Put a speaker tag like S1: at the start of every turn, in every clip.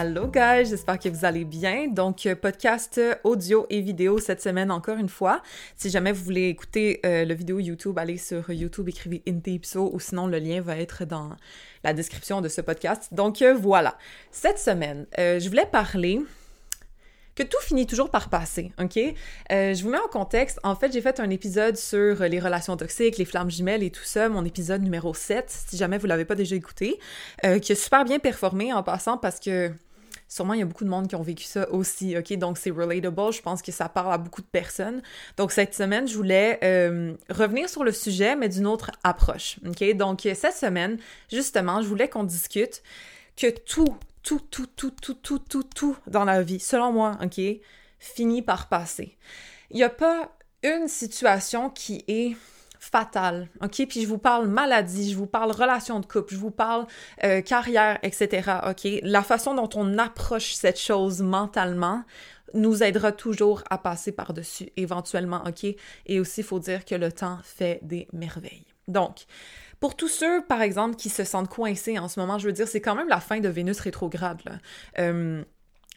S1: Allô guys, j'espère que vous allez bien. Donc euh, podcast audio et vidéo cette semaine encore une fois. Si jamais vous voulez écouter euh, le vidéo YouTube, allez sur YouTube, écrivez Intipso ou sinon le lien va être dans la description de ce podcast. Donc euh, voilà. Cette semaine, je voulais parler que tout finit toujours par passer, ok? je vous mets en contexte. En fait, j'ai fait un épisode sur les relations toxiques, les flammes jumelles et tout ça, mon épisode numéro 7, si jamais vous l'avez pas déjà écouté, qui a super bien performé en passant parce que Sûrement, il y a beaucoup de monde qui ont vécu ça aussi, OK? Donc, c'est relatable. Je pense que ça parle à beaucoup de personnes. Donc, cette semaine, je voulais euh, revenir sur le sujet, mais d'une autre approche, OK? Donc, cette semaine, justement, je voulais qu'on discute que tout, tout, tout, tout, tout, tout, tout, tout dans la vie, selon moi, OK, finit par passer. Il n'y a pas une situation qui est fatale, OK? Puis je vous parle maladie, je vous parle relation de couple, je vous parle euh, carrière, etc., OK? La façon dont on approche cette chose mentalement nous aidera toujours à passer par-dessus, éventuellement, OK? Et aussi, il faut dire que le temps fait des merveilles. Donc, pour tous ceux, par exemple, qui se sentent coincés en ce moment, je veux dire, c'est quand même la fin de Vénus rétrograde, là. Euh,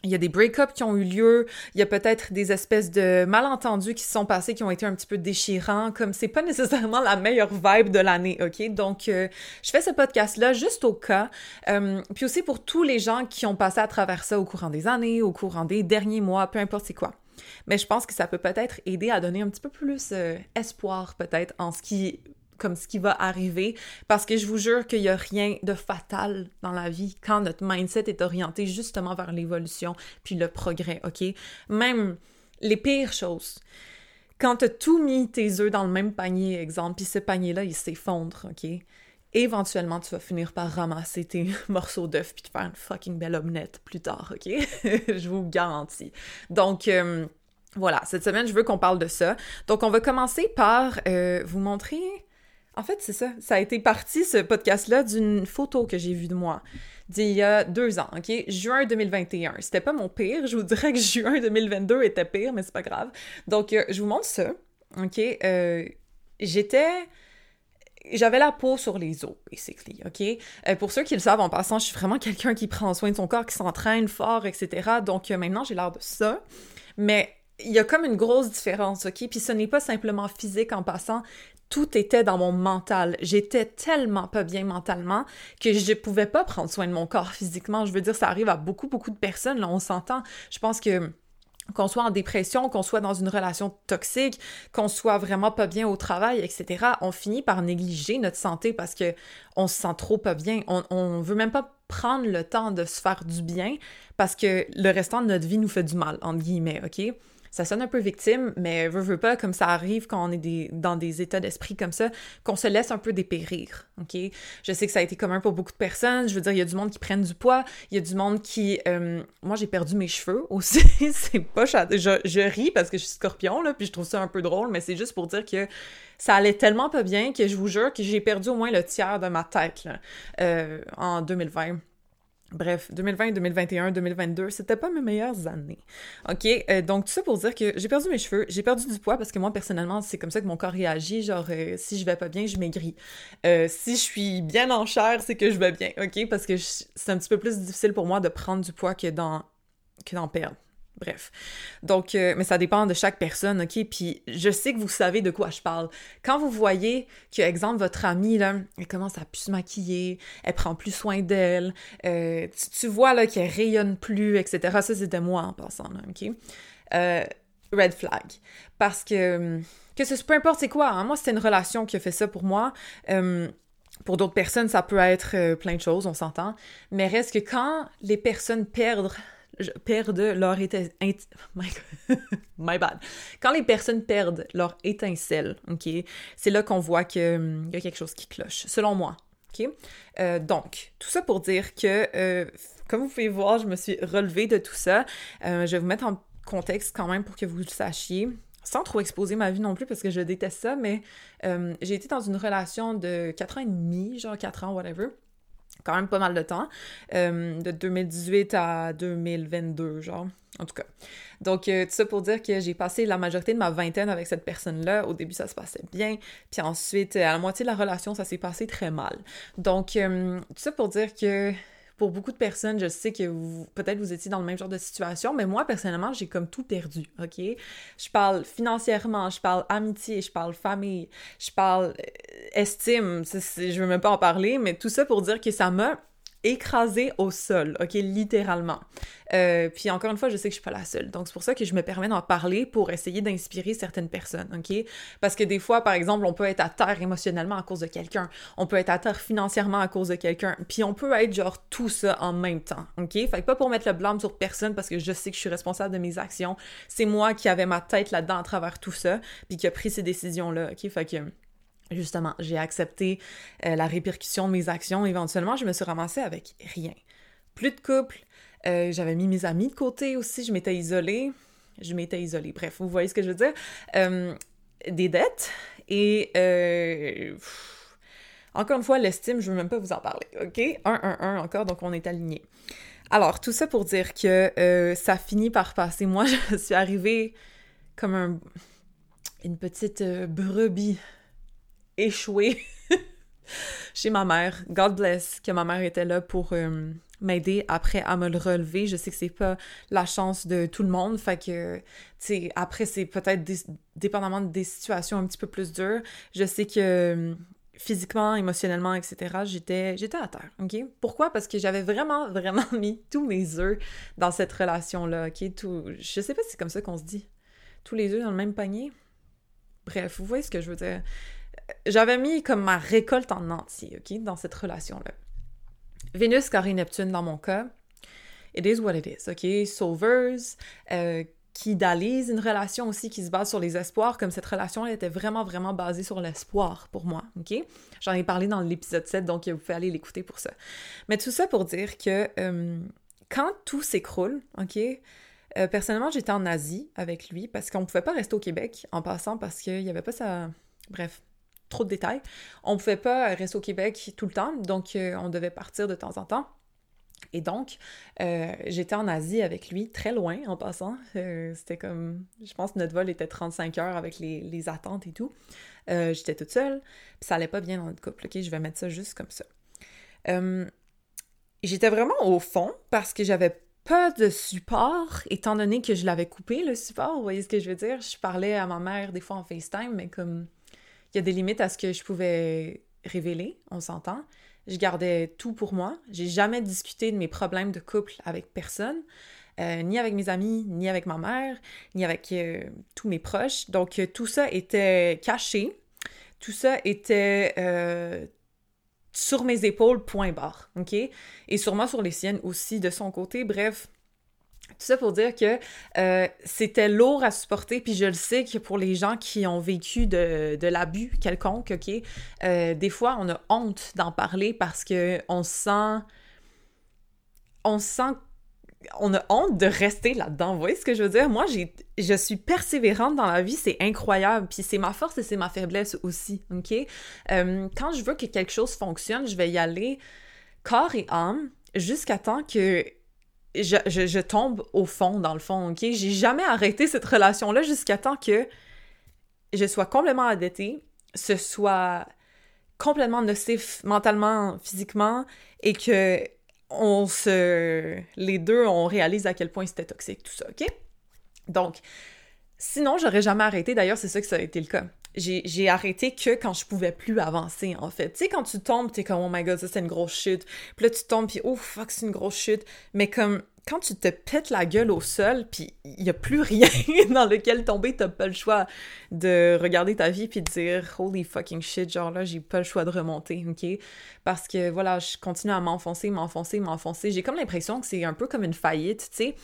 S1: il y a des break-ups qui ont eu lieu, il y a peut-être des espèces de malentendus qui se sont passés qui ont été un petit peu déchirants, comme c'est pas nécessairement la meilleure vibe de l'année, ok? Donc, euh, je fais ce podcast-là juste au cas, euh, puis aussi pour tous les gens qui ont passé à travers ça au courant des années, au courant des derniers mois, peu importe c'est quoi. Mais je pense que ça peut peut-être aider à donner un petit peu plus euh, espoir, peut-être, en ce qui comme ce qui va arriver, parce que je vous jure qu'il n'y a rien de fatal dans la vie quand notre mindset est orienté justement vers l'évolution puis le progrès, OK? Même les pires choses. Quand tu as tout mis tes œufs dans le même panier, exemple, puis ce panier-là, il s'effondre, OK? Éventuellement, tu vas finir par ramasser tes morceaux d'œufs puis te faire une fucking belle omelette plus tard, OK? je vous garantis. Donc, euh, voilà, cette semaine, je veux qu'on parle de ça. Donc, on va commencer par euh, vous montrer en fait, c'est ça. Ça a été parti, ce podcast-là, d'une photo que j'ai vue de moi d'il y a deux ans, OK? Juin 2021. C'était pas mon pire. Je vous dirais que juin 2022 était pire, mais c'est pas grave. Donc, euh, je vous montre ça, OK? Euh, j'étais... J'avais la peau sur les os, basically, OK? Euh, pour ceux qui le savent, en passant, je suis vraiment quelqu'un qui prend soin de son corps, qui s'entraîne fort, etc. Donc, maintenant, j'ai l'air de ça. Mais il y a comme une grosse différence, OK? Puis ce n'est pas simplement physique en passant, tout était dans mon mental. J'étais tellement pas bien mentalement que je pouvais pas prendre soin de mon corps physiquement. Je veux dire, ça arrive à beaucoup, beaucoup de personnes, là, on s'entend. Je pense que qu'on soit en dépression, qu'on soit dans une relation toxique, qu'on soit vraiment pas bien au travail, etc., on finit par négliger notre santé parce que on se sent trop pas bien. On, on veut même pas prendre le temps de se faire du bien parce que le restant de notre vie nous fait du mal, entre guillemets, OK? Ça sonne un peu victime, mais veut, veut pas, comme ça arrive quand on est dans des états d'esprit comme ça, qu'on se laisse un peu dépérir, OK? Je sais que ça a été commun pour beaucoup de personnes. Je veux dire, il y a du monde qui prennent du poids, il y a du monde qui... Euh, moi, j'ai perdu mes cheveux aussi. c'est pas... Je, je ris parce que je suis scorpion, là, puis je trouve ça un peu drôle, mais c'est juste pour dire que ça allait tellement pas bien que je vous jure que j'ai perdu au moins le tiers de ma tête, euh, en 2020. Bref, 2020, 2021, 2022, c'était pas mes meilleures années. OK? Euh, donc, tout ça pour dire que j'ai perdu mes cheveux, j'ai perdu du poids parce que moi, personnellement, c'est comme ça que mon corps réagit. Genre, euh, si je vais pas bien, je maigris. Euh, si je suis bien en chair, c'est que je vais bien. OK? Parce que c'est un petit peu plus difficile pour moi de prendre du poids que d'en perdre. Bref. Donc, euh, mais ça dépend de chaque personne, OK? Puis je sais que vous savez de quoi je parle. Quand vous voyez que, exemple, votre amie, là, elle commence à plus se maquiller, elle prend plus soin d'elle, euh, tu, vois, là, qu'elle rayonne plus, etc. Ça, c'était moi en passant, là, OK? Euh, red flag. Parce que, que ce, peu importe c'est quoi, hein, moi, c'était une relation qui a fait ça pour moi. pour d'autres personnes, ça peut être plein de choses, on s'entend. Mais reste que quand les personnes perdent perdent leur étincelle. My, bad. Quand les personnes perdent leur étincelle, OK, c'est là qu'on voit qu'il hum, y a quelque chose qui cloche, selon moi. OK? Euh, donc, tout ça pour dire que, euh, comme vous pouvez voir, je me suis relevée de tout ça. Euh, je vais vous mettre en contexte quand même pour que vous le sachiez, sans trop exposer ma vie non plus parce que je déteste ça, mais euh, j'ai été dans une relation de 4 ans et demi, genre 4 ans, whatever. Quand même pas mal de temps. Euh, de 2018 à 2022, genre. En tout cas. Donc, euh, tout ça pour dire que j'ai passé la majorité de ma vingtaine avec cette personne-là. Au début, ça se passait bien. Puis ensuite, à la moitié de la relation, ça s'est passé très mal. Donc, tout ça pour dire que pour beaucoup de personnes, je sais que peut-être vous étiez dans le même genre de situation, mais moi, personnellement, j'ai comme tout perdu, OK? Je parle financièrement, je parle amitié, je parle famille, je parle euh, estime, je veux même pas en parler, mais tout ça pour dire que ça m'a écrasée au sol, ok, littéralement. Euh, puis encore une fois, je sais que je suis pas la seule. Donc c'est pour ça que je me permets d'en parler pour essayer d'inspirer certaines personnes, ok? Parce que des fois, par exemple, on peut être à terre émotionnellement à cause de quelqu'un, on peut être à terre financièrement à cause de quelqu'un, puis on peut être genre tout ça en même temps, ok? Fait que pas pour mettre le blâme sur personne parce que je sais que je suis responsable de mes actions. C'est moi qui avais ma tête là-dedans à travers tout ça, puis qui a pris ces décisions-là, ok? Fait que justement, j'ai accepté euh, la répercussion de mes actions. Éventuellement, je me suis ramassée avec rien. Plus de couple, euh, j'avais mis mes amis de côté aussi, je m'étais isolée. Je m'étais isolée. Bref, vous voyez ce que je veux dire? Euh, des dettes et encore une fois, l'estime, je veux même pas vous en parler, ok? 1, 1, 1 encore, donc on est alignés. Alors, tout ça pour dire que ça finit par passer. Moi, je suis arrivée comme un, une petite brebis échoué chez ma mère. God bless que ma mère était là pour euh, m'aider après à me le relever. Je sais que c'est pas la chance de tout le monde, fait que, tu après, c'est peut-être dépendamment des situations un petit peu plus dures. Je sais que physiquement, émotionnellement, etc., j'étais, j'étais à terre, OK? Pourquoi? Parce que j'avais vraiment, vraiment mis tous mes œufs dans cette relation-là, OK? Tout, je sais pas si c'est comme ça qu'on se dit. Tous les œufs dans le même panier? Bref, vous voyez ce que je veux dire j'avais mis comme ma récolte en entier, OK, dans cette relation-là. Vénus, carré Neptune dans mon cas, it is what it is, OK? Sauveuse, euh, qui une relation aussi qui se base sur les espoirs, comme cette relation elle était vraiment, vraiment basée sur l'espoir pour moi, OK? J'en ai parlé dans l'épisode 7, donc vous pouvez aller l'écouter pour ça. Mais tout ça pour dire que euh, quand tout s'écroule, OK? Euh, personnellement, j'étais en Asie avec lui parce qu'on ne pouvait pas rester au Québec en passant parce qu'il n'y avait pas ça. Bref, trop de détails. On ne pouvait pas rester au Québec tout le temps, donc euh, on devait partir de temps en temps. Et donc, euh, j'étais en Asie avec lui, très loin en passant. Euh, c'était comme, je pense notre vol était 35 heures avec les, attentes et tout. j'étais toute seule, puis ça allait pas bien dans notre couple. Ok, je vais mettre ça juste comme ça. j'étais vraiment au fond parce que j'avais pas de support, étant donné que je l'avais coupé le support. Vous voyez ce que je veux dire? Je parlais à ma mère des fois en FaceTime, mais comme il y a des limites à ce que je pouvais révéler, on s'entend. Je gardais tout pour moi. J'ai jamais discuté de mes problèmes de couple avec personne, euh, ni avec mes amis, ni avec ma mère, ni avec euh, tous mes proches. Donc euh, tout ça était caché. Tout ça était sur mes épaules, point barre, ok? Et sûrement sur les siennes aussi de son côté. Bref, tout ça pour dire que euh, c'était lourd à supporter, puis je le sais que pour les gens qui ont vécu de, l'abus quelconque, OK, euh, des fois, on a honte d'en parler parce que on sent... On sent... On a honte de rester là-dedans. Vous voyez ce que je veux dire? Moi, j'ai, je suis persévérante dans la vie, c'est incroyable. Puis c'est ma force et c'est ma faiblesse aussi, OK? Euh, quand je veux que quelque chose fonctionne, je vais y aller corps et âme jusqu'à temps que je, tombe au fond, dans le fond, ok? J'ai jamais arrêté cette relation-là jusqu'à temps que je sois complètement endettée, ce soit complètement nocif mentalement, physiquement, et que on se... les deux, on réalise à quel point c'était toxique, tout ça, ok? Donc, sinon, j'aurais jamais arrêté. D'ailleurs, c'est ça que ça a été le cas j'ai arrêté que quand je pouvais plus avancer, en fait. Tu sais, quand tu tombes, t'es comme, oh my god, ça c'est une grosse chute. Puis là, tu tombes, puis oh fuck, c'est une grosse chute. Mais comme, quand tu te pètes la gueule au sol, puis il y a plus rien dans lequel tomber, t'as pas le choix de regarder ta vie puis de dire holy fucking shit, genre là, j'ai pas le choix de remonter, ok? Parce que voilà, je continue à m'enfoncer, m'enfoncer, m'enfoncer. J'ai comme l'impression que c'est un peu comme une faillite, tu sais.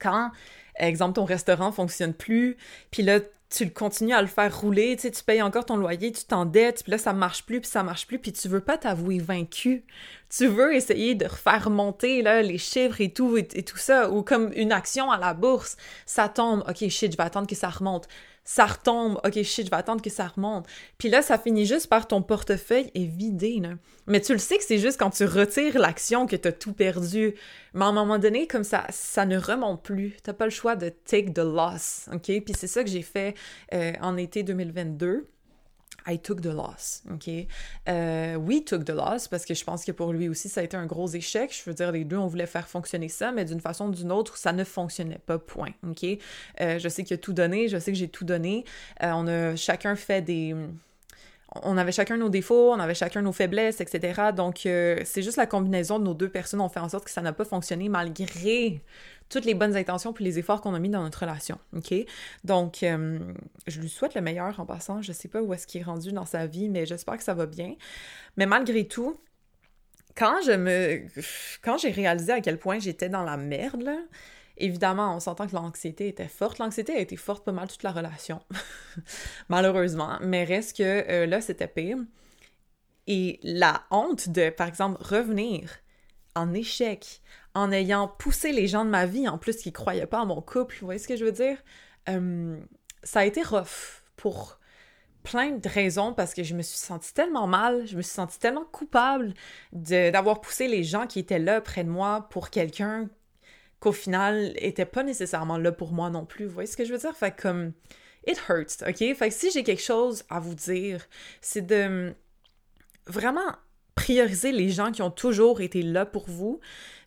S1: Quand, exemple, ton restaurant fonctionne plus, puis là, tu le continues à le faire rouler, tu sais, tu payes encore ton loyer, tu t'endettes, puis là, ça marche plus, puis ça marche plus, puis tu veux pas t'avouer vaincu. tu veux essayer de refaire monter là, les chiffres et tout, et, tout ça, ou comme une action à la bourse, ça tombe, ok, shit, je vais attendre que ça remonte. Ça retombe, ok, shit, je vais attendre que ça remonte. Puis là, ça finit juste par ton portefeuille est vidé, là. Mais tu le sais que c'est juste quand tu retires l'action que t'as tout perdu. Mais à un moment donné, comme ça, ça ne remonte plus. T'as pas le choix de take the loss, ok? Puis c'est ça que j'ai fait euh, en été 2022. I took the loss, OK? Euh, we took the loss, parce que je pense que pour lui aussi, ça a été un gros échec. Je veux dire, les deux, on voulait faire fonctionner ça, mais d'une façon ou d'une autre, ça ne fonctionnait pas, point, OK? Euh, je sais qu'il a tout donné, je sais que j'ai tout donné. Euh, on a chacun fait des on avait chacun nos défauts, on avait chacun nos faiblesses, etc. Donc, c'est juste la combinaison de nos deux personnes ont fait en sorte que ça n'a pas fonctionné malgré toutes les bonnes intentions puis les efforts qu'on a mis dans notre relation, OK? Donc, euh, je lui souhaite le meilleur en passant. Je sais pas où est-ce qu'il est rendu dans sa vie, mais j'espère que ça va bien. Mais malgré tout, quand je me... Quand j'ai réalisé à quel point j'étais dans la merde, Évidemment, on s'entend que l'anxiété était forte. L'anxiété a été forte pas mal toute la relation, malheureusement. Mais reste que euh, là, c'était pire. Et la honte de, par exemple, revenir en échec, en ayant poussé les gens de ma vie, en plus qui croyaient pas à mon couple, vous voyez ce que je veux dire? Euh, ça a été rough pour plein de raisons parce que je me suis sentie tellement mal, je me suis sentie tellement coupable d'avoir poussé les gens qui étaient là près de moi pour quelqu'un qu'au final était pas nécessairement là pour moi non plus. Vous voyez ce que je veux dire? Fait comme it hurts, OK? Fait que si j'ai quelque chose à vous dire, c'est de vraiment prioriser les gens qui ont toujours été là pour vous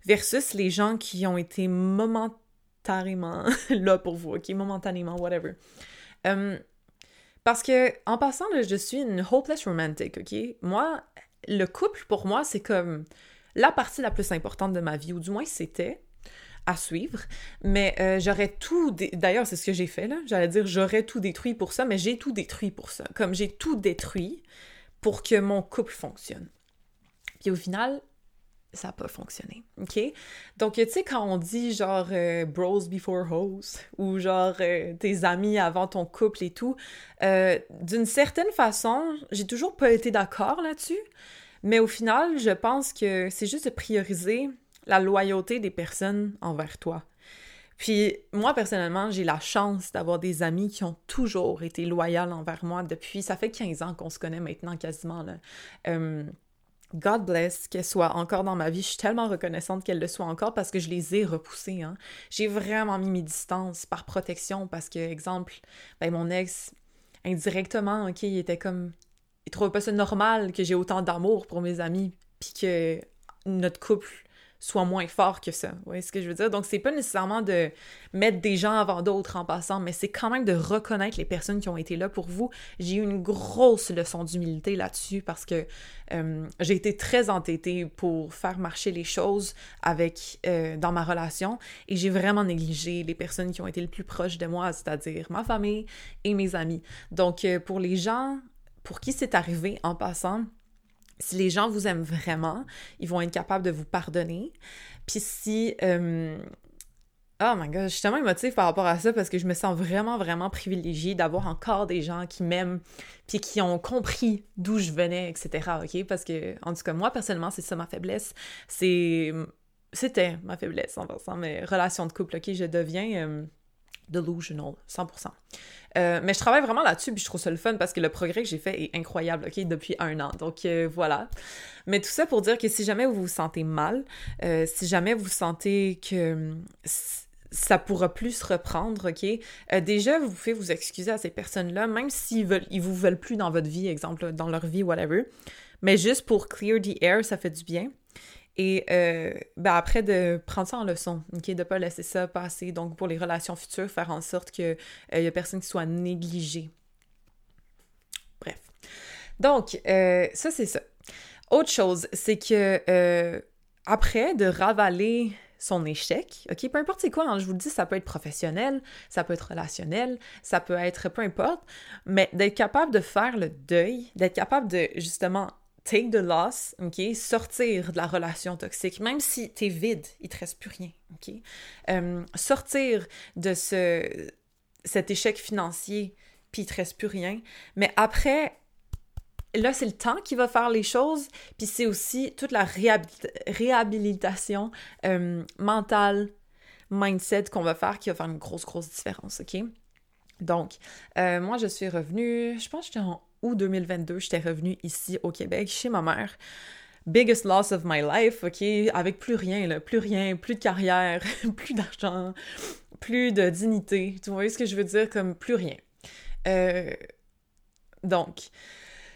S1: versus les gens qui ont été momentanément là pour vous, OK? Momentanément, whatever. Um, parce que, en passant, je suis une hopeless romantic, OK? Moi, le couple, pour moi, c'est comme la partie la plus importante de ma vie, ou du moins c'était à suivre. Mais euh, j'aurais tout. D'ailleurs, c'est ce que j'ai fait là. J'allais dire j'aurais tout détruit pour ça, mais j'ai tout détruit pour ça. Comme j'ai tout détruit pour que mon couple fonctionne. Puis au final, ça n'a pas fonctionné. OK? Donc, tu sais, quand on dit genre euh, bros before hoes ou genre euh, tes amis avant ton couple et tout, d'une certaine façon, j'ai toujours pas été d'accord là-dessus. Mais au final, je pense que c'est juste de prioriser la loyauté des personnes envers toi. Puis moi, personnellement, j'ai la chance d'avoir des amis qui ont toujours été loyaux envers moi depuis, ça fait 15 ans qu'on se connaît maintenant quasiment. Là. Euh, God bless qu'elle soit encore dans ma vie. Je suis tellement reconnaissante qu'elle le soit encore parce que je les ai repoussés. Hein. J'ai vraiment mis mes distances par protection parce que, exemple, ben, mon ex, indirectement, OK, il était comme... Il trouvait pas ça normal que j'ai autant d'amour pour mes amis puis que notre couple soit moins fort que ça. Vous voyez ce que je veux dire? Donc, c'est pas nécessairement de mettre des gens avant d'autres en passant, mais c'est quand même de reconnaître les personnes qui ont été là pour vous. J'ai eu une grosse leçon d'humilité là-dessus parce que euh, j'ai été très entêtée pour faire marcher les choses avec euh, dans ma relation et j'ai vraiment négligé les personnes qui ont été le plus proches de moi, c'est-à-dire ma famille et mes amis. Donc, euh, pour les gens pour qui c'est arrivé en passant, si les gens vous aiment vraiment, ils vont être capables de vous pardonner. Puis si... Euh, oh my god, je suis tellement émotive par rapport à ça parce que je me sens vraiment, vraiment privilégiée d'avoir encore des gens qui m'aiment puis qui ont compris d'où je venais, etc. OK? Parce que, en tout cas, moi, personnellement, c'est ça ma faiblesse. C'est... C'était ma faiblesse, en passant, mes relations de couple, OK? Je deviens... Euh, delusional, 100%. Euh, mais je travaille vraiment là-dessus, puis je trouve ça le fun parce que le progrès que j'ai fait est incroyable, OK, depuis un an. Donc euh, voilà. Mais tout ça pour dire que si jamais vous vous sentez mal, euh, si jamais vous sentez que ça pourra plus se reprendre, OK? déjà, vous pouvez vous excuser à ces personnes-là, même s'ils veulent, ils vous veulent plus dans votre vie, exemple, dans leur vie, whatever. Mais juste pour clear the air, ça fait du bien. Et euh, ben après, de prendre ça en leçon, ok, de pas laisser ça passer. Donc, pour les relations futures, faire en sorte qu'il n'y euh, a personne qui soit négligé. Bref. Donc, euh, ça, c'est ça. Autre chose, c'est que après de ravaler son échec, ok, peu importe c'est quoi, hein, je vous le dis, ça peut être professionnel, ça peut être relationnel, ça peut être peu importe, mais d'être capable de faire le deuil, d'être capable de justement take the loss, OK? Sortir de la relation toxique, même si t'es vide, il te reste plus rien, OK? Euh, sortir de ce, cet échec financier, puis il te reste plus rien. Mais après, là, c'est le temps qui va faire les choses, puis c'est aussi toute la réhabilitation euh, mentale, mindset qu'on va faire qui va faire une grosse, grosse différence, OK? Donc, euh, moi, je suis revenue, je pense que j'étais en août 2022, j'étais revenue ici au Québec, chez ma mère. Biggest loss of my life, OK? Avec plus rien, là, plus rien, plus de carrière, plus d'argent, plus de dignité. Tu vois ce que je veux dire? Comme plus rien. Euh, donc,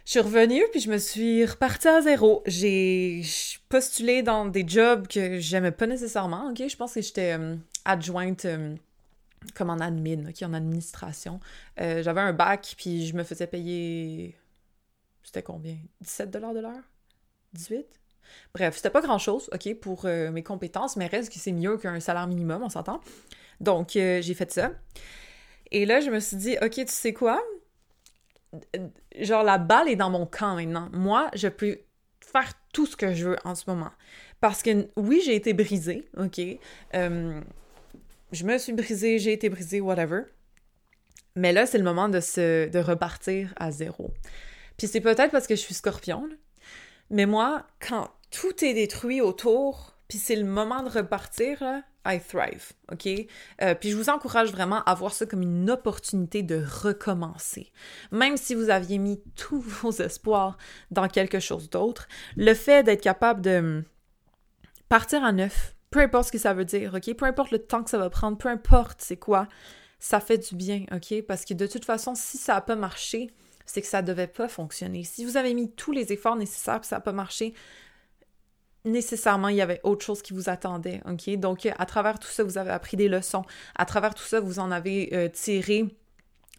S1: je suis revenue, puis je me suis repartie à zéro. J'ai postulé dans des jobs que j'aimais pas nécessairement, OK? Je pense que j'étais euh, adjointe euh, comme en admin, OK? En administration. Euh, j'avais un bac, puis je me faisais payer... C'était combien? 17 de l'heure? 18? Bref, c'était pas grand-chose, OK, pour mes compétences, mais reste que c'est mieux qu'un salaire minimum, on s'entend. Donc, j'ai fait ça. Et là, je me suis dit, OK, tu sais quoi? genre la balle est dans mon camp maintenant. Moi, je peux faire tout ce que je veux en ce moment. Parce que oui, j'ai été brisée, ok? Je me suis brisée, j'ai été brisée, whatever. Mais là, c'est le moment de se de repartir à zéro. Puis c'est peut-être parce que je suis scorpion, mais moi, quand tout est détruit autour, puis c'est le moment de repartir, là, I thrive, OK? Euh, puis je vous encourage vraiment à voir ça comme une opportunité de recommencer. Même si vous aviez mis tous vos espoirs dans quelque chose d'autre, le fait d'être capable de hum, partir à neuf, peu importe ce que ça veut dire, OK? Peu importe le temps que ça va prendre, peu importe c'est quoi, ça fait du bien, OK? Parce que de toute façon, si ça n'a pas marché, c'est que ça ne devait pas fonctionner. Si vous avez mis tous les efforts nécessaires et ça n'a pas marché, nécessairement il y avait autre chose qui vous attendait, ok? Donc à travers tout ça, vous avez appris des leçons. À travers tout ça, vous en avez euh, tiré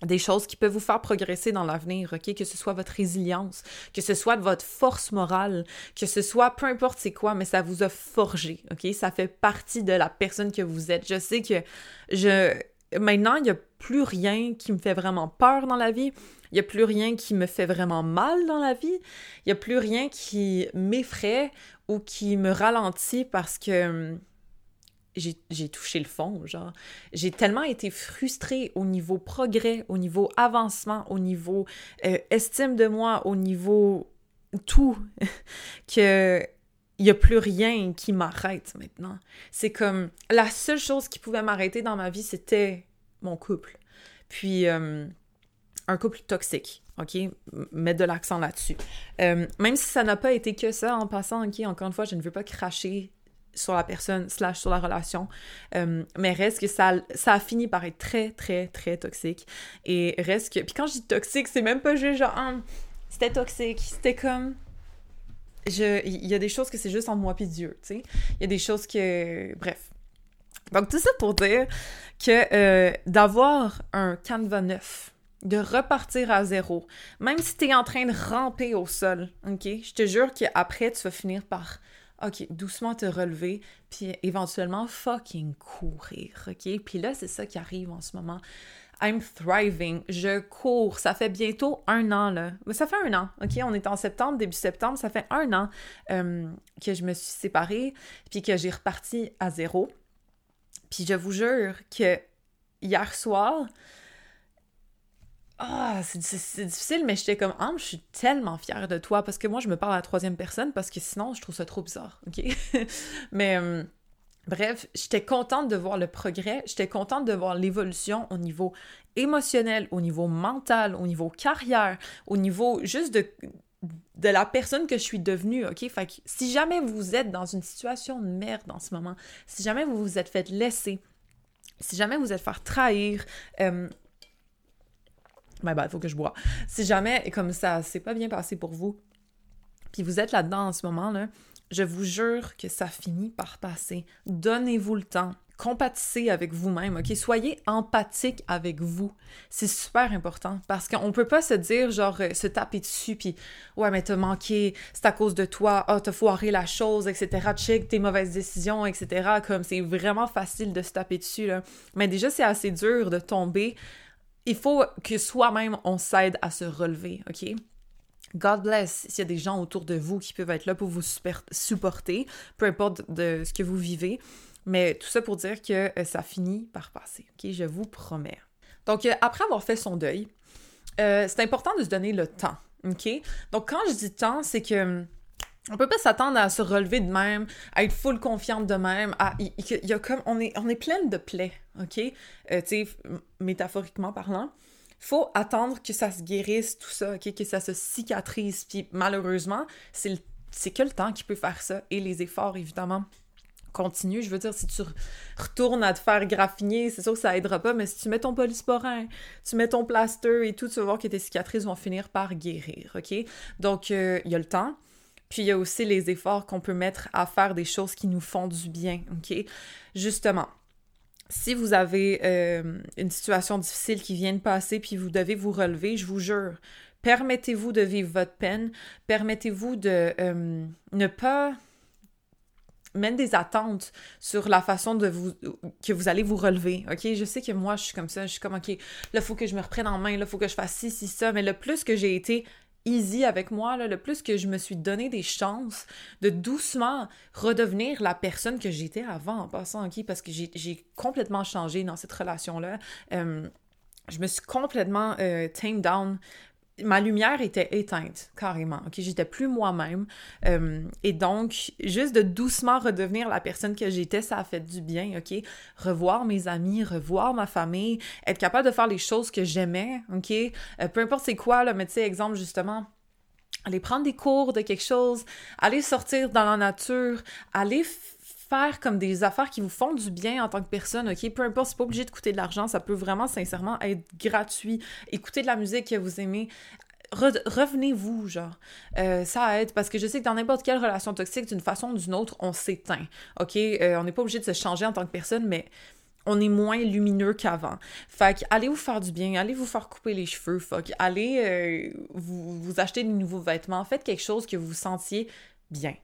S1: des choses qui peuvent vous faire progresser dans l'avenir, ok? Que ce soit votre résilience, que ce soit votre force morale, que ce soit peu importe c'est quoi, mais ça vous a forgé, ok? Ça fait partie de la personne que vous êtes. Je sais que je... Maintenant, il n'y a plus rien qui me fait vraiment peur dans la vie. Il n'y a plus rien qui me fait vraiment mal dans la vie. Il n'y a plus rien qui m'effraie ou qui me ralentit parce que hum, j'ai touché le fond, genre. J'ai tellement été frustrée au niveau progrès, au niveau avancement, au niveau euh, estime de moi, au niveau tout, que il n'y a plus rien qui m'arrête maintenant. C'est comme la seule chose qui pouvait m'arrêter dans ma vie, c'était mon couple. Puis hum, un couple toxique. OK? Mettre de l'accent là-dessus. Euh, même si ça n'a pas été que ça en passant, OK? Encore une fois, je ne veux pas cracher sur la personne slash sur la relation, euh, mais reste que ça, ça a fini par être très, très, très toxique. Et reste que... Puis quand je dis toxique, c'est même pas juste genre... Hum, c'était toxique, c'était comme... Il y a des choses que c'est juste en moi puis Dieu, tu sais? Il y a des choses que... Bref. Donc tout ça pour dire que euh, d'avoir un canevas neuf, de repartir à zéro. Même si tu es en train de ramper au sol, OK? Je te jure qu'après, tu vas finir par, OK, doucement te relever, puis éventuellement fucking courir, OK? Puis là, c'est ça qui arrive en ce moment. I'm thriving, je cours. Ça fait bientôt un an, là. Ça fait un an, OK? On est en septembre, début septembre. Ça fait un an euh, que je me suis séparée, puis que j'ai reparti à zéro. Puis je vous jure que hier soir, ah, c'est difficile, mais j'étais comme, ah, je suis tellement fière de toi parce que moi, je me parle à la troisième personne parce que sinon, je trouve ça trop bizarre, OK? mais euh, bref, j'étais contente de voir le progrès, j'étais contente de voir l'évolution au niveau émotionnel, au niveau mental, au niveau carrière, au niveau juste de, de la personne que je suis devenue, OK? Fait que si jamais vous êtes dans une situation de merde en ce moment, si jamais vous vous êtes fait laisser, si jamais vous êtes fait trahir, euh, ben, ben, il faut que je bois. Si jamais, comme ça, c'est pas bien passé pour vous, puis vous êtes là-dedans en ce moment, là, je vous jure que ça finit par passer. Donnez-vous le temps. Compatissez avec vous-même, OK? Soyez empathique avec vous. C'est super important parce qu'on peut pas se dire, genre, euh, se taper dessus, puis ouais, mais t'as manqué, c'est à cause de toi, ah, oh, t'as foiré la chose, etc. Check tes mauvaises décisions, etc. Comme c'est vraiment facile de se taper dessus, là. Mais déjà, c'est assez dur de tomber il faut que soi-même, on s'aide à se relever, OK? God bless s'il y a des gens autour de vous qui peuvent être là pour vous supporter, peu importe de ce que vous vivez. Mais tout ça pour dire que euh, ça finit par passer, OK? Je vous promets. Donc, euh, après avoir fait son deuil, euh, c'est important de se donner le temps, OK? Donc, quand je dis temps, c'est que on peut pas s'attendre à se relever de même, à être full confiante de même. Il y, a comme on est on est pleine de plaies, ok, euh, tu sais métaphoriquement parlant. Faut attendre que ça se guérisse tout ça, ok, que ça se cicatrise. Puis malheureusement, c'est c'est que le temps qui peut faire ça et les efforts évidemment continue. Je veux dire, si tu retournes à te faire graffiner, c'est sûr que ça aidera pas, mais si tu mets ton polysporin, tu mets ton plaster et tout, tu vas voir que tes cicatrices vont finir par guérir, OK? Donc, euh, il y a le temps. Puis il y a aussi les efforts qu'on peut mettre à faire des choses qui nous font du bien, OK? Justement, si vous avez euh, une situation difficile qui vient de passer, puis vous devez vous relever, je vous jure, permettez-vous de vivre votre peine, permettez-vous de euh, ne pas mettre des attentes sur la façon de vous que vous allez vous relever. OK, je sais que moi je suis comme ça, je suis comme OK, là il faut que je me reprenne en main, là il faut que je fasse ci ci ça, mais le plus que j'ai été easy avec moi, le plus que je me suis donné des chances de doucement redevenir la personne que j'étais avant en passant, parce que j'ai complètement changé dans cette relation-là. Euh, je me suis complètement euh, tamed down ma lumière était éteinte, carrément. OK, j'étais plus moi-même. Euh, et donc, juste de doucement redevenir la personne que j'étais, ça a fait du bien, OK? Revoir mes amis, revoir ma famille, être capable de faire les choses que j'aimais, OK? Euh, peu importe c'est quoi, mais tu sais, exemple, justement, aller prendre des cours de quelque chose, aller sortir dans la nature, aller faire comme des affaires qui vous font du bien en tant que personne, ok? Peu importe, c'est pas obligé de coûter de l'argent, ça peut vraiment sincèrement être gratuit. Écoutez de la musique que vous aimez, revenez-vous, genre. Euh, ça aide parce que je sais que dans n'importe quelle relation toxique, d'une façon ou d'une autre, on s'éteint. OK? Euh, on n'est pas obligé de se changer en tant que personne, mais on est moins lumineux qu'avant. Fait que allez vous faire du bien, allez vous faire couper les cheveux, fuck. Allez euh, vous, acheter de nouveaux vêtements, faites quelque chose que vous sentiez bien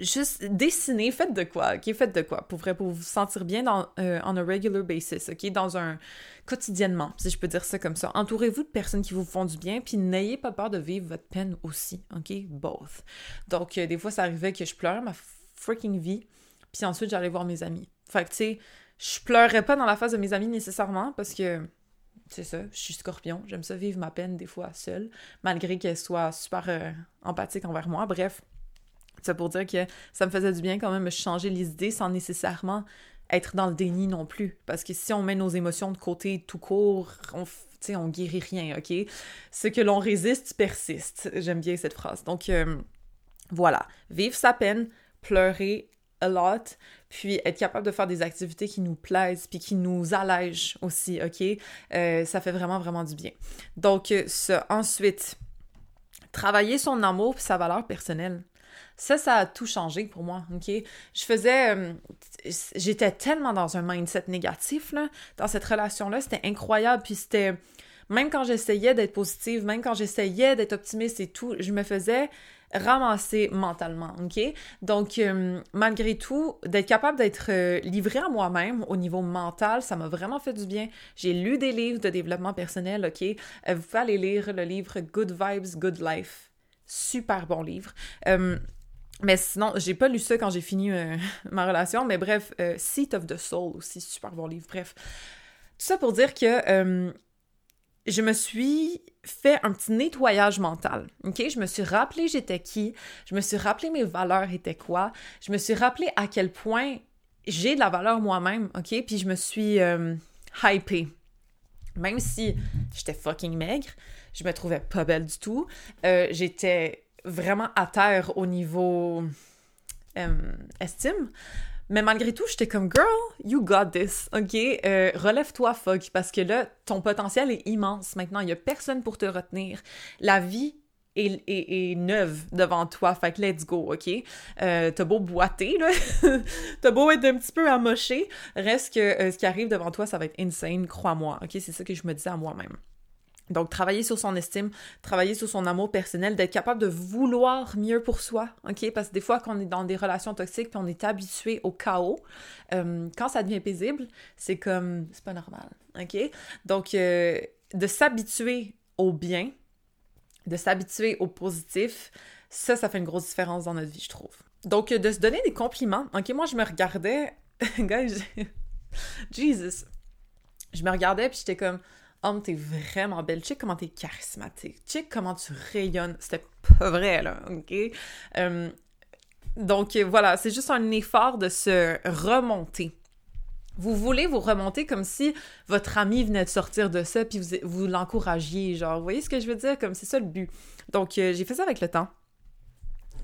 S1: juste dessiner, faites de quoi, ok? Faites de quoi, pour pour vous sentir bien dans, euh, on a regular basis, ok? Dans un quotidiennement, si je peux dire ça comme ça. Entourez-vous de personnes qui vous font du bien, puis n'ayez pas peur de vivre votre peine aussi, ok? Both. Donc, euh, des fois, ça arrivait que je pleurais ma freaking vie, puis ensuite, j'allais voir mes amis. Fait que, tu sais, je pleurais pas dans la face de mes amis nécessairement, parce que c'est ça, je suis scorpion, j'aime ça vivre ma peine des fois seule, malgré qu'elle soit super euh, empathique envers moi. Bref, c'est pour dire que ça me faisait du bien quand même de changer les idées sans nécessairement être dans le déni non plus. Parce que si on met nos émotions de côté tout court, on, on guérit rien, OK? Ce que l'on résiste persiste. J'aime bien cette phrase. Donc, euh, voilà. Vivre sa peine, pleurer a lot, puis être capable de faire des activités qui nous plaisent, puis qui nous allègent aussi, OK? Euh, ça fait vraiment, vraiment du bien. Donc, ça, ensuite, travailler son amour et sa valeur personnelle. Ça, ça a tout changé pour moi, OK? Je faisais... Euh, j'étais tellement dans un mindset négatif, là, dans cette relation-là, c'était incroyable, puis c'était... Même quand j'essayais d'être positive, même quand j'essayais d'être optimiste et tout, je me faisais ramasser mentalement, OK? Donc, euh, malgré tout, d'être capable d'être euh, livré à moi-même au niveau mental, ça m'a vraiment fait du bien. J'ai lu des livres de développement personnel, OK? vous pouvez aller lire le livre Good Vibes, Good Life. Super bon livre. Mais sinon, j'ai pas lu ça quand j'ai fini euh, ma relation, mais bref, euh, Seat of the Soul aussi, super bon livre, bref. Tout ça pour dire que euh, je me suis fait un petit nettoyage mental, ok? Je me suis rappelé j'étais qui, je me suis rappelé mes valeurs étaient quoi, je me suis rappelé à quel point j'ai de la valeur moi-même, ok? Puis je me suis hypée. Même si j'étais fucking maigre, je me trouvais pas belle du tout, j'étais vraiment à terre au niveau euh, estime. Mais malgré tout, j'étais comme girl, you got this, ok? Euh, relève-toi, fuck, parce que là, ton potentiel est immense maintenant. Il y a personne pour te retenir. La vie est, est, neuve devant toi, fait que let's go, ok? Euh, t'as beau boiter, là, t'as beau être un petit peu amoché, reste que ce qui arrive devant toi, ça va être insane, crois-moi, ok? C'est ça que je me disais à moi-même. Donc, travailler sur son estime, travailler sur son amour personnel, d'être capable de vouloir mieux pour soi, OK? Parce que des fois, quand on est dans des relations toxiques puis on est habitué au chaos, euh, quand ça devient paisible, c'est comme, c'est pas normal, OK? Donc, euh, de s'habituer au bien, de s'habituer au positif, ça, ça fait une grosse différence dans notre vie, je trouve. Donc, de se donner des compliments, OK? Moi, je me regardais, guys, Jesus, je me regardais puis j'étais comme Homme, t'es vraiment belle. Check comment t'es charismatique. Check comment tu rayonnes. C'était pas vrai, là, OK? Euh, donc, voilà, c'est juste un effort de se remonter. Vous voulez vous remonter comme si votre ami venait de sortir de ça, puis vous, vous l'encouragiez, genre, vous voyez ce que je veux dire? Comme c'est ça le but. Donc, euh, j'ai fait ça avec le temps.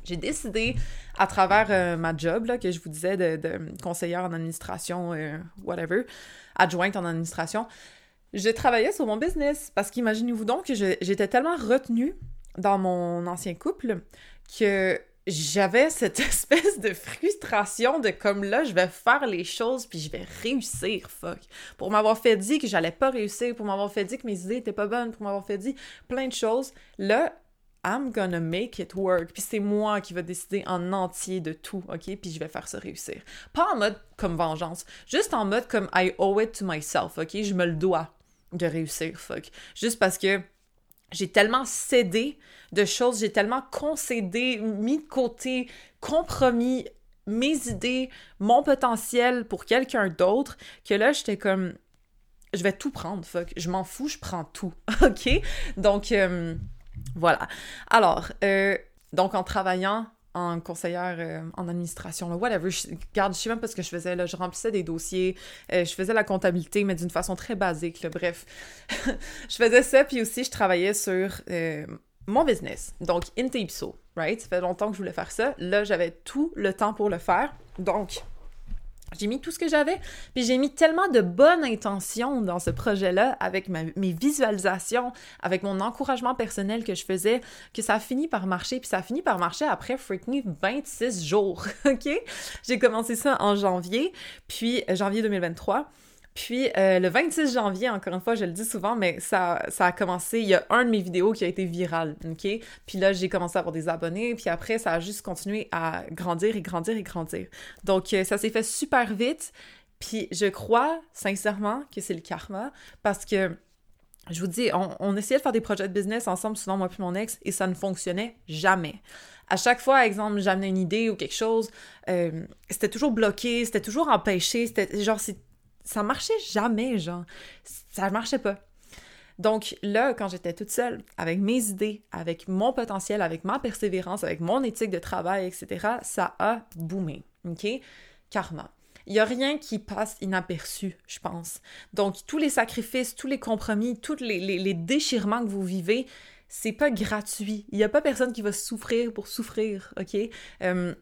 S1: J'ai décidé, à travers euh, ma job, là, que je vous disais, de, conseillère en administration, whatever, adjointe en administration, je travaillais sur mon business. Parce qu'imaginez-vous donc que j'étais tellement retenue dans mon ancien couple que j'avais cette espèce de frustration de comme là, je vais faire les choses puis je vais réussir, fuck. Pour m'avoir fait dire que j'allais pas réussir, pour m'avoir fait dire que mes idées étaient pas bonnes, pour m'avoir fait dire plein de choses, là, I'm gonna make it work. Puis c'est moi qui vais décider en entier de tout, ok? Puis je vais faire ça réussir. Pas en mode comme vengeance, juste en mode comme I owe it to myself, ok? Je me le dois de réussir, fuck. Juste parce que j'ai tellement cédé de choses, j'ai tellement concédé, mis de côté, compromis mes idées, mon potentiel pour quelqu'un d'autre, que là, j'étais comme, je vais tout prendre, fuck, je m'en fous, je prends tout, ok? Donc, euh, voilà. Alors, euh, donc en travaillant en conseillère euh, en administration, là, whatever. Je, regarde, je sais même pas ce que je faisais, là. Je remplissais des dossiers, euh, je faisais la comptabilité, mais d'une façon très basique, là. Bref. je faisais ça, puis aussi, je travaillais sur euh, mon business. Donc, Intapso, right? Ça fait longtemps que je voulais faire ça. Là, j'avais tout le temps pour le faire. Donc, j'ai mis tout ce que j'avais, puis j'ai mis tellement de bonnes intentions dans ce projet-là, avec mes visualisations, avec mon encouragement personnel que je faisais, que ça a fini par marcher, puis ça a fini par marcher après freaking 26 jours, ok? J'ai commencé ça en janvier, puis euh, janvier 2023, puis euh, le 26 janvier, encore une fois, je le dis souvent, mais ça, ça a commencé, il y a un de mes vidéos qui a été viral, OK? Puis là, j'ai commencé à avoir des abonnés, puis après, ça a juste continué à grandir et grandir et grandir. Donc, euh, ça s'est fait super vite, puis je crois sincèrement que c'est le karma, parce que je vous dis, on, essayait de faire des projets de business ensemble, souvent moi puis mon ex, et ça ne fonctionnait jamais. À chaque fois, exemple, j'amenais une idée ou quelque chose, euh, c'était toujours bloqué, c'était toujours empêché, c'était genre, c'est ça marchait jamais, genre. Ça marchait pas. Donc là, quand j'étais toute seule, avec mes idées, avec mon potentiel, avec ma persévérance, avec mon éthique de travail, etc., ça a boomé. OK? Karma. Il n'y a rien qui passe inaperçu, je pense. Donc, tous les sacrifices, tous les compromis, tous les, déchirements que vous vivez, c'est pas gratuit. Il n'y a pas personne qui va souffrir pour souffrir, OK? Euh,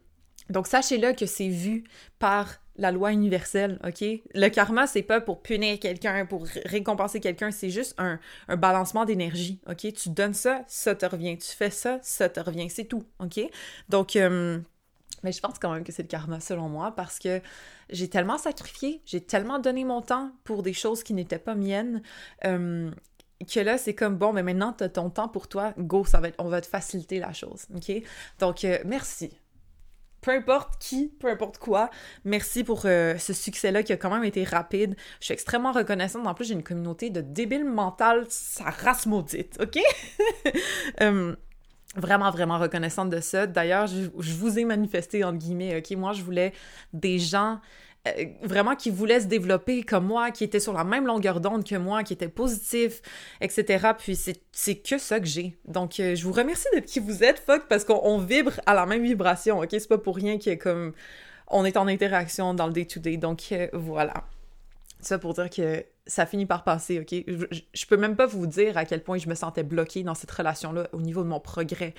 S1: donc, sachez-le que c'est vu par la loi universelle, OK? Le karma, c'est pas pour punir quelqu'un, pour récompenser quelqu'un, c'est juste un, balancement d'énergie, OK? Tu donnes ça, ça te revient. Tu fais ça, ça te revient. C'est tout, OK? Donc, euh, mais je pense quand même que c'est le karma, selon moi, parce que j'ai tellement sacrifié, j'ai tellement donné mon temps pour des choses qui n'étaient pas miennes, euh, que là, c'est comme, bon, mais maintenant, tu ton temps pour toi, go, ça va être, on va te faciliter la chose, OK? Donc, euh, merci peu importe qui, peu importe quoi, merci pour euh, ce succès-là qui a quand même été rapide. Je suis extrêmement reconnaissante. En plus, j'ai une communauté de débiles mentales, sa race maudite, OK? Euh, vraiment, vraiment reconnaissante de ça. D'ailleurs, je, je, vous ai manifesté, entre guillemets, OK? Moi, je voulais des gens euh, vraiment qui voulait se développer comme moi, qui était sur la même longueur d'onde que moi, qui était positif, etc. Puis c'est que ça que j'ai. Donc, euh, je vous remercie de qui vous êtes, fuck, parce qu'on vibre à la même vibration, ok? C'est pas pour rien que comme on est en interaction dans le day-to-day. Donc, euh, voilà. Ça pour dire que ça finit par passer, ok? Je, je, peux même pas vous dire à quel point je me sentais bloquée dans cette relation-là au niveau de mon progrès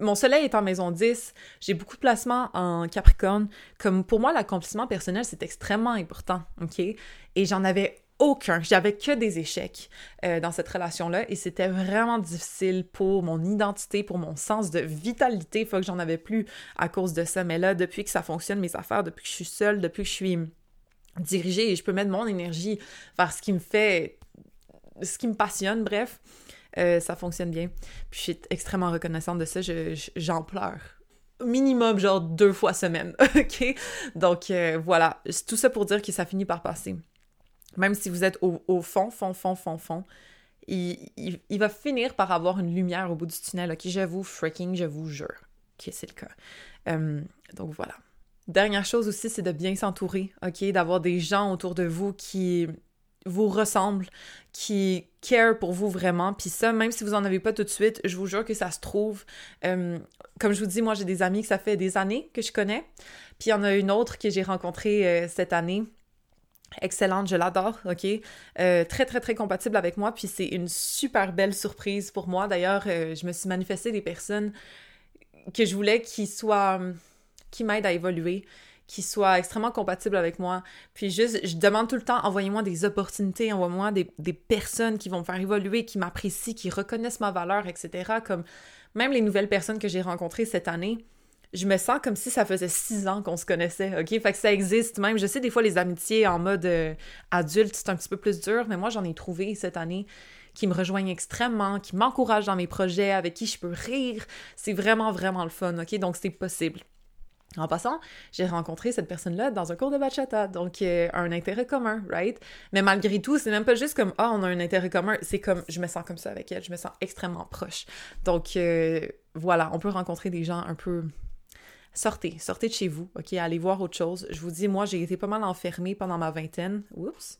S1: mon soleil est en maison 10, j'ai beaucoup de placements en Capricorne. Comme pour moi, l'accomplissement personnel, c'est extrêmement important, OK? Et j'en avais aucun. J'avais que des échecs euh, dans cette relation-là et c'était vraiment difficile pour mon identité, pour mon sens de vitalité. Faut que j'en avais plus à cause de ça. Mais là, depuis que ça fonctionne, mes affaires, depuis que je suis seule, depuis que je suis dirigée et je peux mettre mon énergie vers ce qui me fait, ce qui me passionne, bref, euh, ça fonctionne bien. Puis je suis extrêmement reconnaissante de ça. J'en pleure. Minimum, genre deux fois semaine, OK? Donc euh, voilà, tout ça pour dire que ça finit par passer. Même si vous êtes au, fond, fond, fond, fond, fond, il, va finir par avoir une lumière au bout du tunnel, OK? J'avoue, freaking, je vous jure que c'est le cas. Euh, donc voilà. Dernière chose aussi, c'est de bien s'entourer, OK? D'avoir des gens autour de vous qui vous ressemblent, qui care pour vous vraiment. Puis ça, même si vous en avez pas tout de suite, je vous jure que ça se trouve. Euh, comme je vous dis, moi, j'ai des amis que ça fait des années que je connais. Puis il y en a une autre que j'ai rencontrée euh, cette année. Excellente, je l'adore, ok? Euh, très, très, très compatible avec moi. Puis c'est une super belle surprise pour moi. D'ailleurs, je me suis manifesté des personnes que je voulais qui soient... qui m'aident à évoluer qui soit extrêmement compatible avec moi. Puis juste, je demande tout le temps, envoyez-moi des opportunités, envoyez-moi des, personnes qui vont me faire évoluer, qui m'apprécient, qui reconnaissent ma valeur, etc. Comme même les nouvelles personnes que j'ai rencontrées cette année, je me sens comme si ça faisait six ans qu'on se connaissait, OK? Fait que ça existe même. Je sais, des fois, les amitiés en mode euh, adulte, c'est un petit peu plus dur, mais moi, j'en ai trouvé cette année qui me rejoignent extrêmement, qui m'encouragent dans mes projets, avec qui je peux rire. C'est vraiment, vraiment le fun, OK? Donc, c'est possible. En passant, j'ai rencontré cette personne-là dans un cours de bachata, donc euh, un intérêt commun, right? Mais malgré tout, c'est même pas juste comme ah, on a un intérêt commun, c'est comme je me sens comme ça avec elle, je me sens extrêmement proche. Donc euh, voilà, on peut rencontrer des gens un peu sortez, sortez de chez vous, ok, allez voir autre chose. Je vous dis, moi, j'ai été pas mal enfermée pendant ma vingtaine. Oups.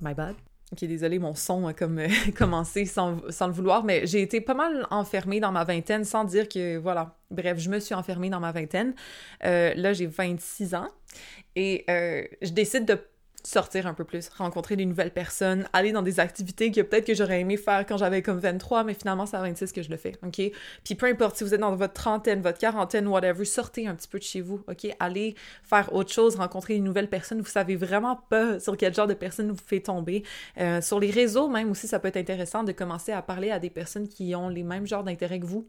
S1: My bad. Ok, désolé, mon son a comme euh, commencé sans, le vouloir, mais j'ai été pas mal enfermée dans ma vingtaine sans dire que, voilà, bref, je me suis enfermée dans ma vingtaine. Euh, là, j'ai 26 ans et euh, je décide de sortir un peu plus, rencontrer des nouvelles personnes, aller dans des activités que peut-être que j'aurais aimé faire quand j'avais comme 23, mais finalement c'est à 26 que je le fais, OK? Puis peu importe si vous êtes dans votre trentaine, votre quarantaine, whatever, sortez un petit peu de chez vous, OK? Allez faire autre chose, rencontrer des nouvelles personnes, vous savez vraiment pas sur quel genre de personnes vous fait tomber. Euh, sur les réseaux même aussi, ça peut être intéressant de commencer à parler à des personnes qui ont les mêmes genres d'intérêts que vous.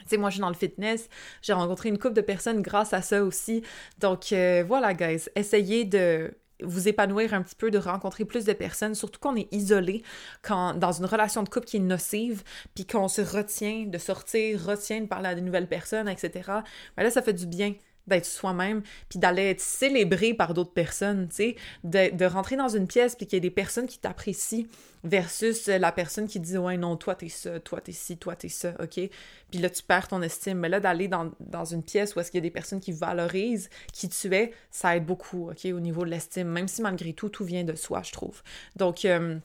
S1: Tu sais, moi, je suis dans le fitness. J'ai rencontré une couple de personnes grâce à ça aussi. Donc, euh, voilà, guys. Essayez de vous épanouir un petit peu, de rencontrer plus de personnes, surtout qu'on est isolé quand dans une relation de couple qui est nocive, puis qu'on se retient de sortir, retient de parler à de nouvelles personnes, etc. Mais ben là, ça fait du bien d'être soi-même, puis d'aller être célébré par d'autres personnes, tu sais, de, rentrer dans une pièce, puis qu'il y ait des personnes qui t'apprécient, versus la personne qui dit « Ouais, non, toi, t'es ça, toi, t'es ci, toi, t'es ça, OK? » Puis là, tu perds ton estime. Mais là, d'aller dans, dans, une pièce où est-ce qu'il y a des personnes qui valorisent qui tu es, ça aide beaucoup, OK, au niveau de l'estime, même si malgré tout, tout vient de soi, je trouve. Donc... Euh,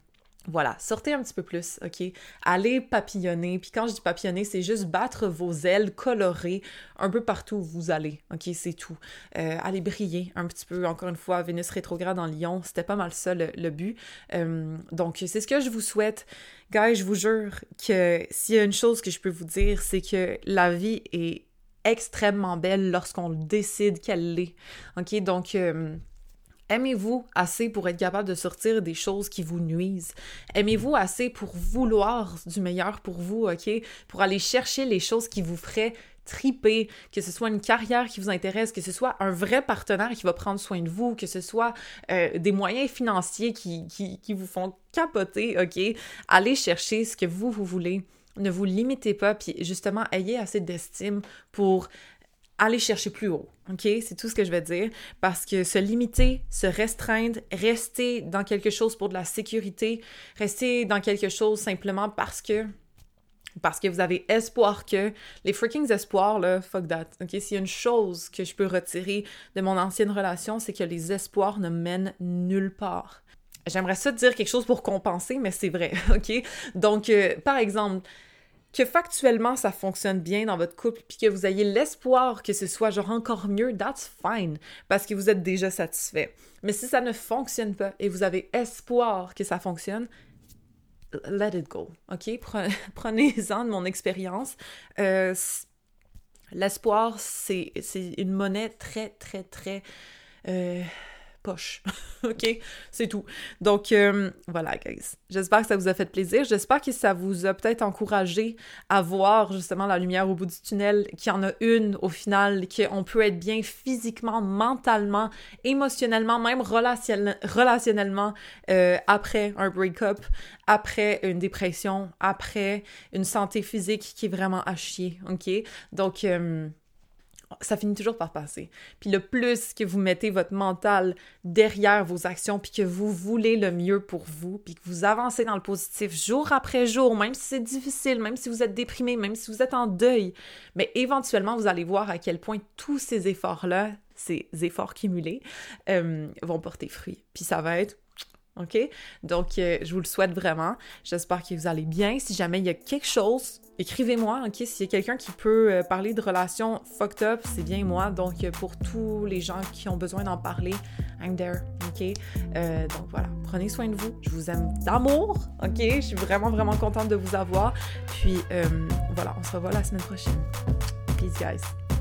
S1: voilà, sortez un petit peu plus, OK? Allez papillonner. Puis quand je dis papillonner, c'est juste battre vos ailes colorées un peu partout où vous allez, OK? C'est tout. Euh, allez briller un petit peu. Encore une fois, Vénus rétrograde en Lion, c'était pas mal ça le, but. Euh, donc, c'est ce que je vous souhaite. Guys, je vous jure que s'il y a une chose que je peux vous dire, c'est que la vie est extrêmement belle lorsqu'on décide qu'elle l'est. OK? Donc... Euh, Aimez-vous assez pour être capable de sortir des choses qui vous nuisent? Aimez-vous assez pour vouloir du meilleur pour vous, OK? Pour aller chercher les choses qui vous feraient triper, que ce soit une carrière qui vous intéresse, que ce soit un vrai partenaire qui va prendre soin de vous, que ce soit euh, des moyens financiers qui, qui, qui vous font capoter, OK? Allez chercher ce que vous, vous voulez. Ne vous limitez pas, puis justement, ayez assez d'estime pour aller chercher plus haut. OK? C'est tout ce que je vais dire. Parce que se limiter, se restreindre, rester dans quelque chose pour de la sécurité, rester dans quelque chose simplement parce que. Parce que vous avez espoir que. Les freaking espoirs, là, fuck that. OK? S'il y a une chose que je peux retirer de mon ancienne relation, c'est que les espoirs ne mènent nulle part. J'aimerais ça dire quelque chose pour compenser, mais c'est vrai. OK? Donc, euh, par exemple, que factuellement ça fonctionne bien dans votre couple, puis que vous ayez l'espoir que ce soit genre encore mieux, that's fine, parce que vous êtes déjà satisfait. Mais si ça ne fonctionne pas et vous avez espoir que ça fonctionne, let it go, ok? Prenez-en de mon expérience. Euh, l'espoir, c'est une monnaie très, très, très... Euh, poche. OK? C'est tout. Donc, euh, voilà, guys. J'espère que ça vous a fait plaisir. J'espère que ça vous a peut-être encouragé à voir justement la lumière au bout du tunnel, qu'il y en a une au final, qu'on peut être bien physiquement, mentalement, émotionnellement, même relationnellement euh, après un break-up, après une dépression, après une santé physique qui est vraiment à chier. OK? Donc, euh, ça finit toujours par passer. Puis le plus que vous mettez votre mental derrière vos actions, puis que vous voulez le mieux pour vous, puis que vous avancez dans le positif jour après jour, même si c'est difficile, même si vous êtes déprimé, même si vous êtes en deuil, mais éventuellement, vous allez voir à quel point tous ces efforts-là, ces efforts cumulés, euh, vont porter fruit. Puis ça va être OK? Donc, euh, je vous le souhaite vraiment. J'espère que vous allez bien. Si jamais il y a quelque chose, écrivez-moi, OK? S'il y a quelqu'un qui peut euh, parler de relations fucked up, c'est bien moi. Donc, euh, pour tous les gens qui ont besoin d'en parler, I'm there, OK? donc, voilà. Prenez soin de vous. Je vous aime d'amour, OK? Je suis vraiment, vraiment contente de vous avoir. Puis, voilà, on se revoit la semaine prochaine. Peace, guys.